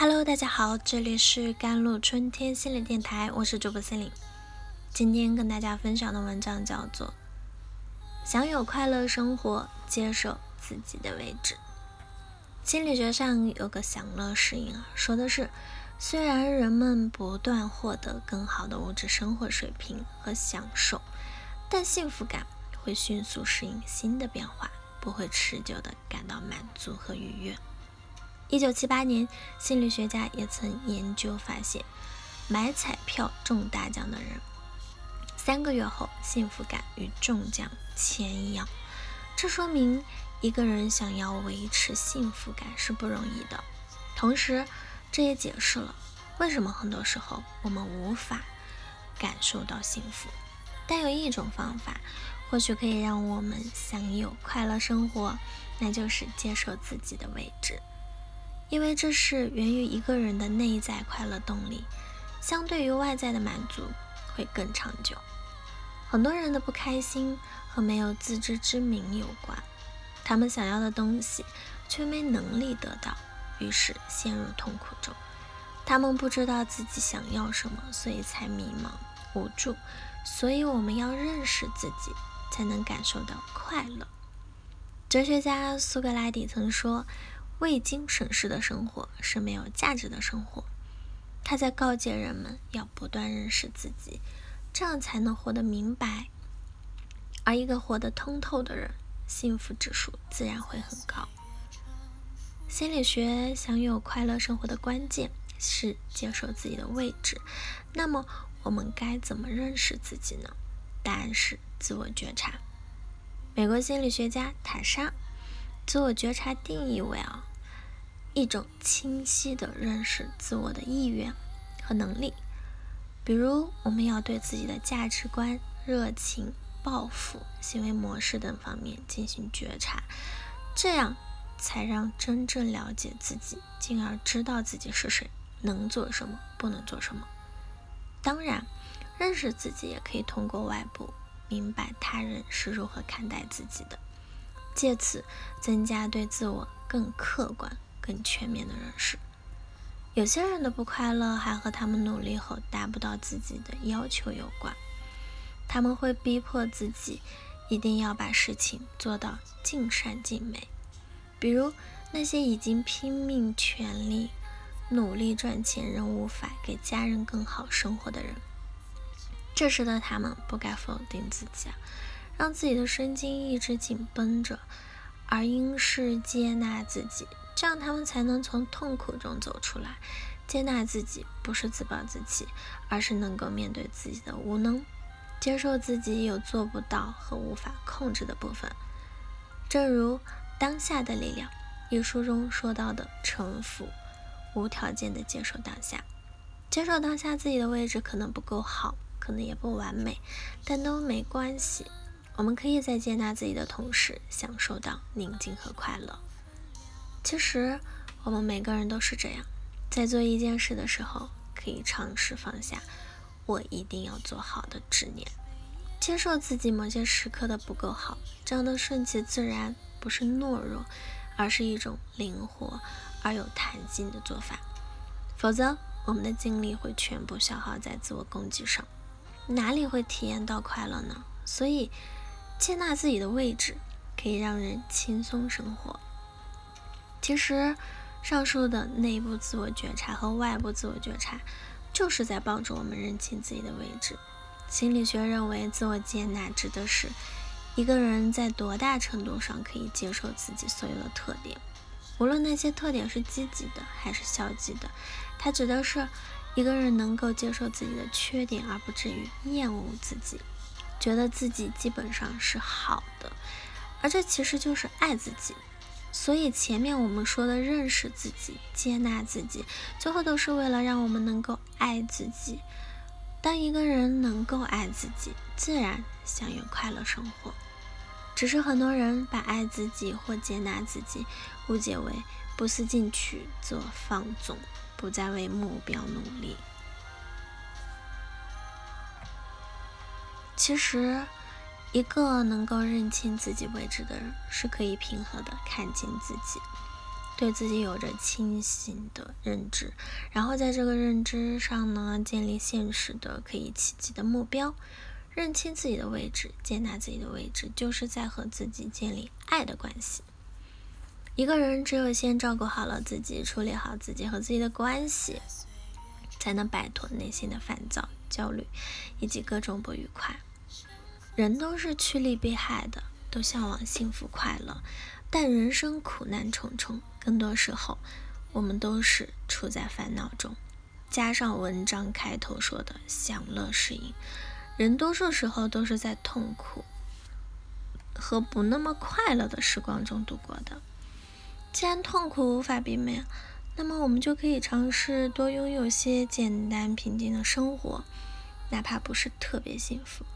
Hello，大家好，这里是甘露春天心理电台，我是主播心灵。今天跟大家分享的文章叫做《享有快乐生活，接受自己的位置》。心理学上有个享乐适应啊，说的是，虽然人们不断获得更好的物质生活水平和享受，但幸福感会迅速适应新的变化，不会持久的感到满足和愉悦。一九七八年，心理学家也曾研究发现，买彩票中大奖的人，三个月后幸福感与中奖前一样。这说明一个人想要维持幸福感是不容易的。同时，这也解释了为什么很多时候我们无法感受到幸福。但有一种方法，或许可以让我们享有快乐生活，那就是接受自己的位置。因为这是源于一个人的内在快乐动力，相对于外在的满足会更长久。很多人的不开心和没有自知之明有关，他们想要的东西却没能力得到，于是陷入痛苦中。他们不知道自己想要什么，所以才迷茫无助。所以我们要认识自己，才能感受到快乐。哲学家苏格拉底曾说。未经审视的生活是没有价值的生活。他在告诫人们要不断认识自己，这样才能活得明白。而一个活得通透的人，幸福指数自然会很高。心理学享有快乐生活的关键是接受自己的位置。那么，我们该怎么认识自己呢？答案是自我觉察。美国心理学家塔莎自我觉察定义为啊。一种清晰的认识自我的意愿和能力，比如我们要对自己的价值观、热情、抱负、行为模式等方面进行觉察，这样才让真正了解自己，进而知道自己是谁，能做什么，不能做什么。当然，认识自己也可以通过外部明白他人是如何看待自己的，借此增加对自我更客观。更全面的认识，有些人的不快乐还和他们努力后达不到自己的要求有关。他们会逼迫自己一定要把事情做到尽善尽美，比如那些已经拼命全力努力赚钱仍无法给家人更好生活的人。这时的他们不该否定自己啊，让自己的神经一直紧绷着，而应是接纳自己。这样，他们才能从痛苦中走出来。接纳自己不是自暴自弃，而是能够面对自己的无能，接受自己有做不到和无法控制的部分。正如《当下的力量》一书中说到的：“臣服，无条件的接受当下，接受当下自己的位置可能不够好，可能也不完美，但都没关系。我们可以在接纳自己的同时，享受到宁静和快乐。”其实，我们每个人都是这样，在做一件事的时候，可以尝试放下“我一定要做好的”执念，接受自己某些时刻的不够好。这样的顺其自然，不是懦弱，而是一种灵活而有弹性的做法。否则，我们的精力会全部消耗在自我攻击上，哪里会体验到快乐呢？所以，接纳自己的位置，可以让人轻松生活。其实，上述的内部自我觉察和外部自我觉察，就是在帮助我们认清自己的位置。心理学认为，自我接纳指的是一个人在多大程度上可以接受自己所有的特点，无论那些特点是积极的还是消极的。它指的是一个人能够接受自己的缺点，而不至于厌恶自己，觉得自己基本上是好的。而这其实就是爱自己。所以前面我们说的认识自己、接纳自己，最后都是为了让我们能够爱自己。当一个人能够爱自己，自然享有快乐生活。只是很多人把爱自己或接纳自己误解为不思进取、自我放纵，不再为目标努力。其实。一个能够认清自己位置的人，是可以平和的看清自己，对自己有着清醒的认知，然后在这个认知上呢，建立现实的可以企及的目标，认清自己的位置，接纳自己的位置，就是在和自己建立爱的关系。一个人只有先照顾好了自己，处理好自己和自己的关系，才能摆脱内心的烦躁、焦虑以及各种不愉快。人都是趋利避害的，都向往幸福快乐，但人生苦难重重，更多时候我们都是处在烦恼中。加上文章开头说的“享乐是因”，人多数时候都是在痛苦和不那么快乐的时光中度过的。既然痛苦无法避免，那么我们就可以尝试多拥有些简单平静的生活，哪怕不是特别幸福。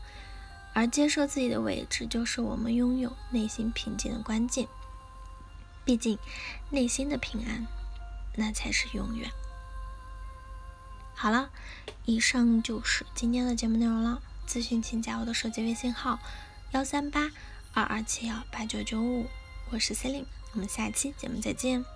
而接受自己的位置，就是我们拥有内心平静的关键。毕竟，内心的平安，那才是永远。好了，以上就是今天的节目内容了。咨询请加我的手机微信号：幺三八二二七幺八九九五，我是 Celine。我们下期节目再见。